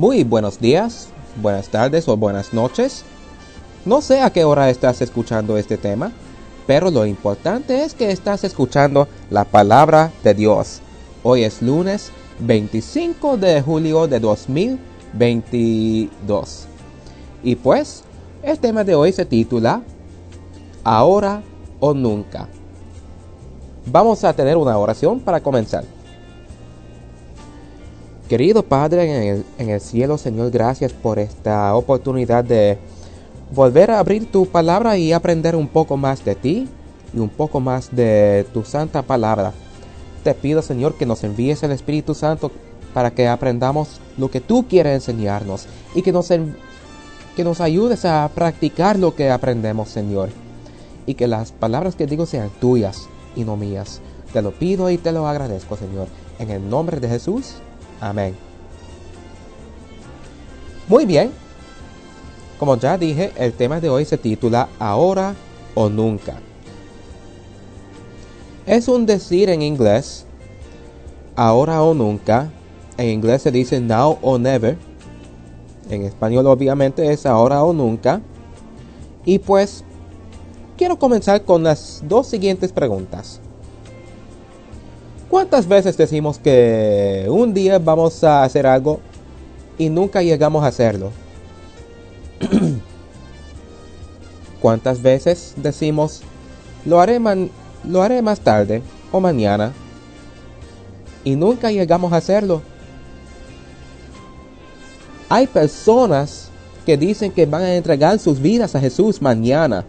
Muy buenos días, buenas tardes o buenas noches. No sé a qué hora estás escuchando este tema, pero lo importante es que estás escuchando la palabra de Dios. Hoy es lunes 25 de julio de 2022. Y pues, el tema de hoy se titula Ahora o nunca. Vamos a tener una oración para comenzar. Querido Padre en el, en el, cielo, Señor, gracias por esta oportunidad de volver a abrir tu palabra y aprender un poco más de ti y un poco más de tu santa palabra. Te pido, Señor, que nos envíes el Espíritu Santo para que aprendamos lo que tú quieres enseñarnos y que nos, que nos ayudes a practicar lo que aprendemos, Señor. Y que las palabras que digo sean tuyas y no mías. Te lo pido y te lo agradezco, Señor. En el nombre de Jesús. Amén. Muy bien. Como ya dije, el tema de hoy se titula Ahora o Nunca. Es un decir en inglés, ahora o nunca. En inglés se dice now or never. En español obviamente es ahora o nunca. Y pues quiero comenzar con las dos siguientes preguntas. ¿Cuántas veces decimos que un día vamos a hacer algo y nunca llegamos a hacerlo? ¿Cuántas veces decimos lo haré, más tarde o mañana y nunca llegamos a hacerlo? Hay personas que dicen que van a entregar sus vidas a Jesús mañana.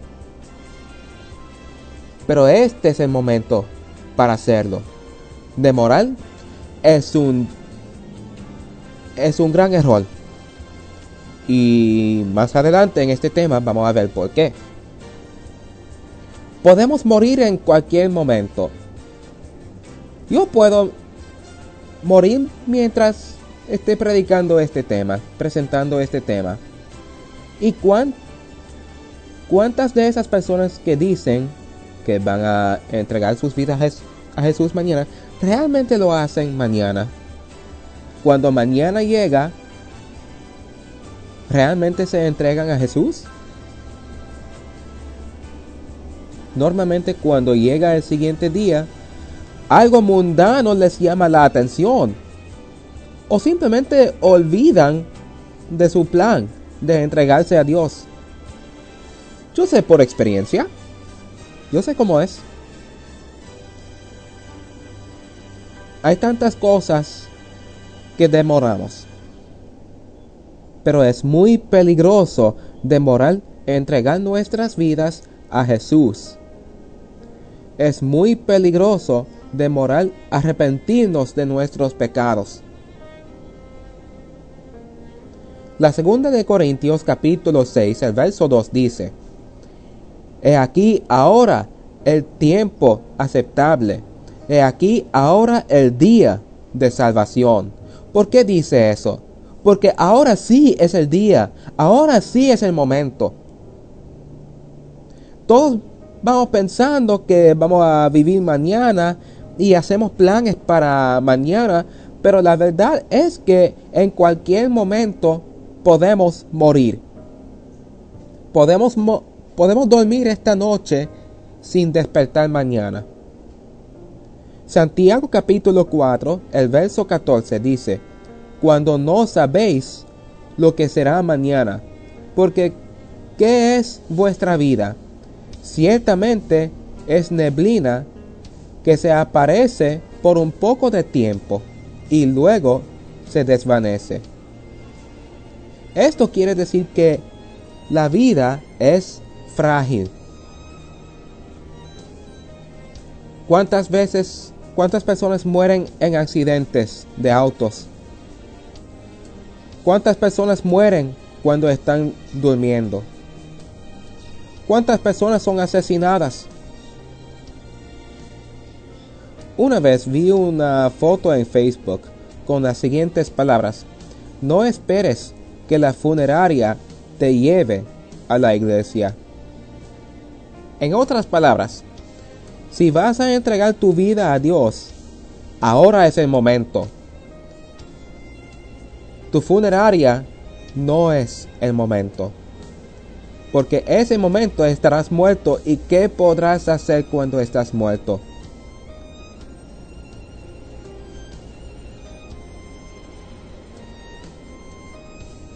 Pero este es el momento para hacerlo de moral es un es un gran error. Y más adelante en este tema vamos a ver por qué. Podemos morir en cualquier momento. Yo puedo morir mientras esté predicando este tema, presentando este tema. ¿Y cuán, cuántas de esas personas que dicen que van a entregar sus vidas a Jesús mañana realmente lo hacen mañana. Cuando mañana llega, ¿realmente se entregan a Jesús? Normalmente cuando llega el siguiente día, algo mundano les llama la atención. O simplemente olvidan de su plan de entregarse a Dios. Yo sé por experiencia. Yo sé cómo es. Hay tantas cosas que demoramos. Pero es muy peligroso demorar entregar nuestras vidas a Jesús. Es muy peligroso demorar arrepentirnos de nuestros pecados. La segunda de Corintios capítulo 6, el verso 2 dice, He aquí ahora el tiempo aceptable He aquí ahora el día de salvación. ¿Por qué dice eso? Porque ahora sí es el día, ahora sí es el momento. Todos vamos pensando que vamos a vivir mañana y hacemos planes para mañana, pero la verdad es que en cualquier momento podemos morir. Podemos, podemos dormir esta noche sin despertar mañana. Santiago capítulo 4, el verso 14 dice, Cuando no sabéis lo que será mañana, porque ¿qué es vuestra vida? Ciertamente es neblina que se aparece por un poco de tiempo y luego se desvanece. Esto quiere decir que la vida es frágil. ¿Cuántas veces ¿Cuántas personas mueren en accidentes de autos? ¿Cuántas personas mueren cuando están durmiendo? ¿Cuántas personas son asesinadas? Una vez vi una foto en Facebook con las siguientes palabras. No esperes que la funeraria te lleve a la iglesia. En otras palabras, si vas a entregar tu vida a Dios, ahora es el momento. tu funeraria no es el momento. Porque ese momento estarás muerto y ¿qué podrás hacer cuando estás muerto?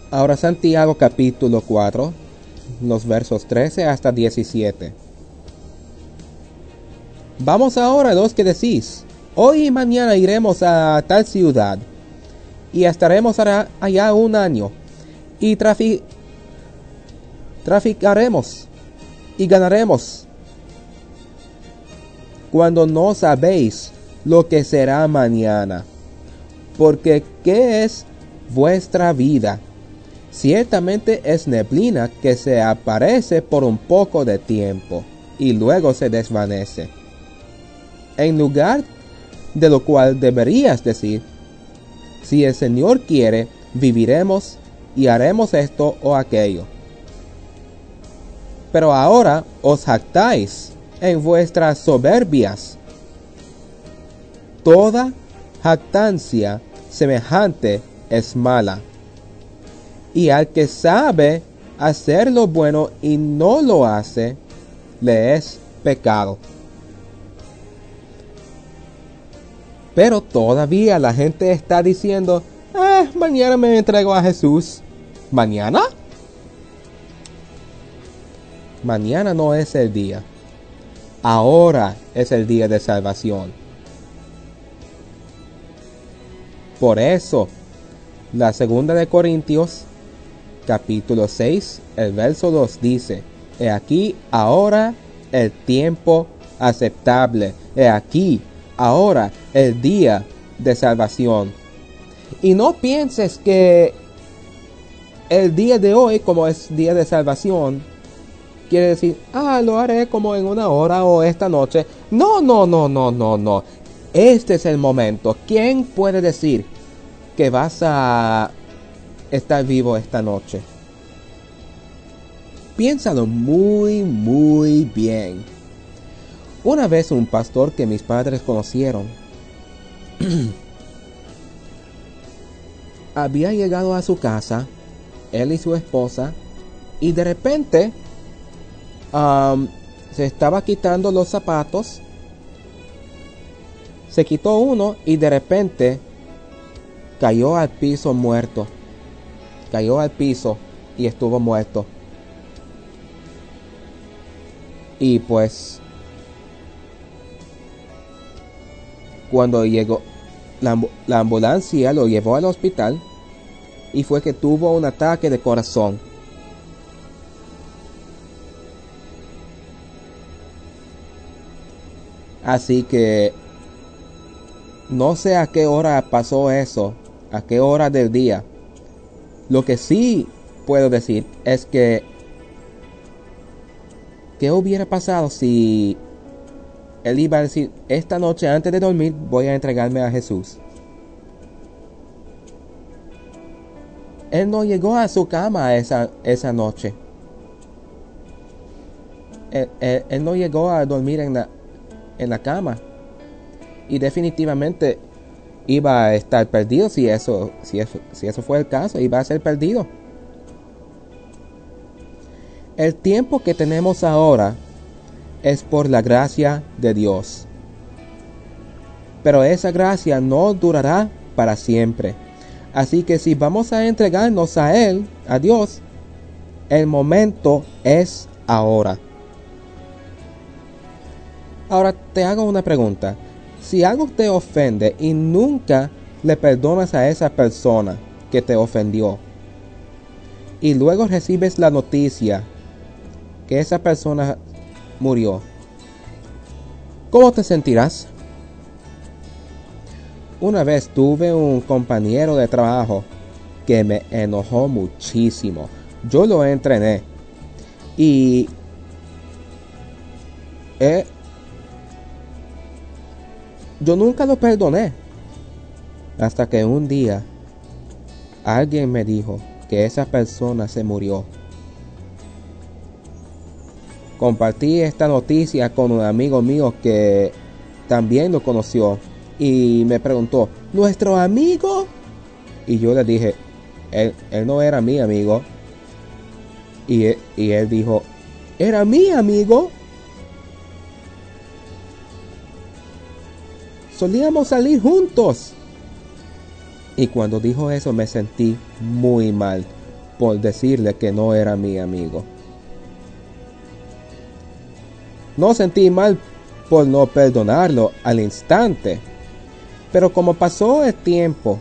Ahora Santiago capítulo 4, los versos 13 hasta 17. Vamos ahora los que decís, hoy y mañana iremos a tal ciudad y estaremos allá un año y traficaremos y ganaremos cuando no sabéis lo que será mañana. Porque ¿qué es vuestra vida? Ciertamente es neblina que se aparece por un poco de tiempo y luego se desvanece. En lugar de lo cual deberías decir, si el Señor quiere, viviremos y haremos esto o aquello. Pero ahora os jactáis en vuestras soberbias. Toda jactancia semejante es mala y al que sabe hacer lo bueno y no lo hace, le es pecado. Pero todavía la gente está diciendo, ah, mañana me entrego a Jesús. ¿Mañana? Mañana no es el día. Ahora es el día de salvación. Por eso, la segunda de Corintios capítulo 6, el verso 2 dice, He aquí ahora el tiempo aceptable, he aquí ahora el día de salvación. Y no pienses que el día de hoy, como es día de salvación, quiere decir, ah, lo haré como en una hora o esta noche. No, no, no, no, no, no. Este es el momento. ¿Quién puede decir que vas a estar vivo esta noche. Piénsalo muy, muy bien. Una vez un pastor que mis padres conocieron había llegado a su casa, él y su esposa, y de repente se estaba quitando los zapatos, se quitó uno y de repente cayó al piso muerto cayó al piso y estuvo muerto. Y pues cuando llegó la, ambulancia lo llevó al hospital y fue que tuvo un ataque de corazón. Así que no sé a qué hora pasó eso, a qué hora del día. Lo que sí puedo decir es que ¿qué hubiera pasado si él iba a decir, esta noche antes de dormir voy a entregarme a Jesús? Él no llegó a su cama esa, esa noche. Él, no llegó a dormir en la, en la cama. Y definitivamente iba a estar perdido si eso, si eso, si eso fue el caso, iba a ser perdido. El tiempo que tenemos ahora es por la gracia de Dios. Pero esa gracia no durará para siempre. Así que si vamos a entregarnos a Él, a Dios, el momento es ahora. Ahora te hago una pregunta. Si algo te ofende y nunca le perdonas a esa persona que te ofendió, y luego recibes la noticia que esa persona murió, ¿cómo te sentirás? Una vez tuve un compañero de trabajo que me enojó muchísimo. Yo lo entrené y yo nunca lo perdoné. Hasta que un día alguien me dijo que esa persona se murió. Compartí esta noticia con un amigo mío que también lo conoció y me preguntó, ¿nuestro amigo? Y yo le dije, él, no era mi amigo. Y, y él dijo, era mi amigo. Solíamos salir juntos. Y cuando dijo eso me sentí muy mal por decirle que no era mi amigo. No sentí mal por no perdonarlo al instante, pero como pasó el tiempo,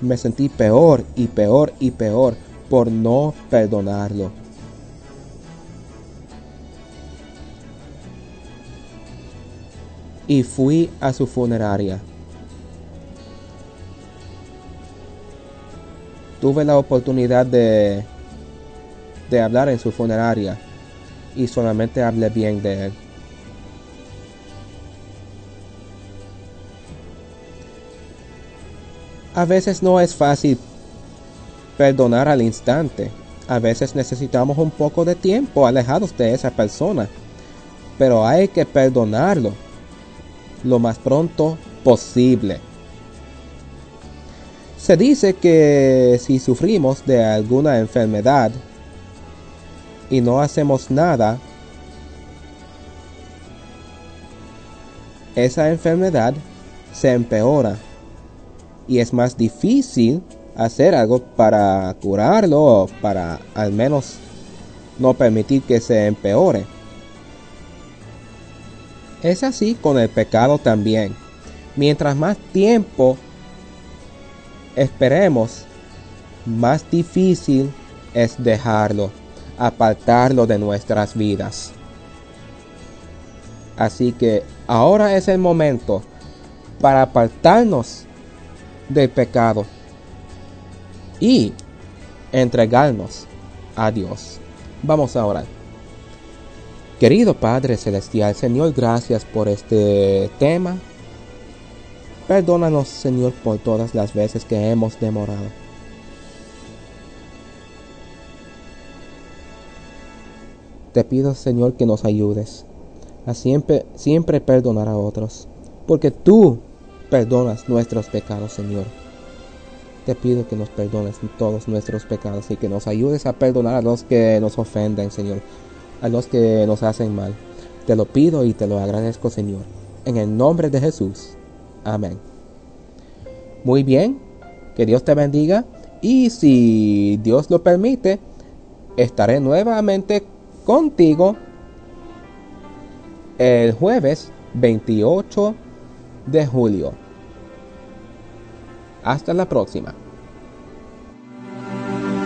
me sentí peor y peor y peor por no perdonarlo. Y fui a su funeraria. Tuve la oportunidad de, de hablar en su funeraria y solamente hablé bien de él. A veces no es fácil perdonar al instante. A veces necesitamos un poco de tiempo alejados de esa persona. Pero hay que perdonarlo lo más pronto posible. Se dice que si sufrimos de alguna enfermedad y no hacemos nada, esa enfermedad se empeora y es más difícil hacer algo para curarlo o para al menos no permitir que se empeore. Es así con el pecado también. Mientras más tiempo esperemos, más difícil es dejarlo, apartarlo de nuestras vidas. Así que ahora es el momento para apartarnos del pecado y entregarnos a Dios. Vamos a orar. Querido Padre Celestial, Señor, gracias por este tema. Perdónanos, Señor, por todas las veces que hemos demorado. Te pido, Señor, que nos ayudes a siempre, siempre perdonar a otros, porque tú perdonas nuestros pecados, Señor. Te pido que nos perdones todos nuestros pecados y que nos ayudes a perdonar a los que nos ofenden, Señor, a los que nos hacen mal. Te lo pido y te lo agradezco, Señor. En el nombre de Jesús. Amén. Muy bien, que Dios te bendiga y si Dios lo permite, estaré nuevamente contigo el jueves 28 de julio. Hasta la próxima.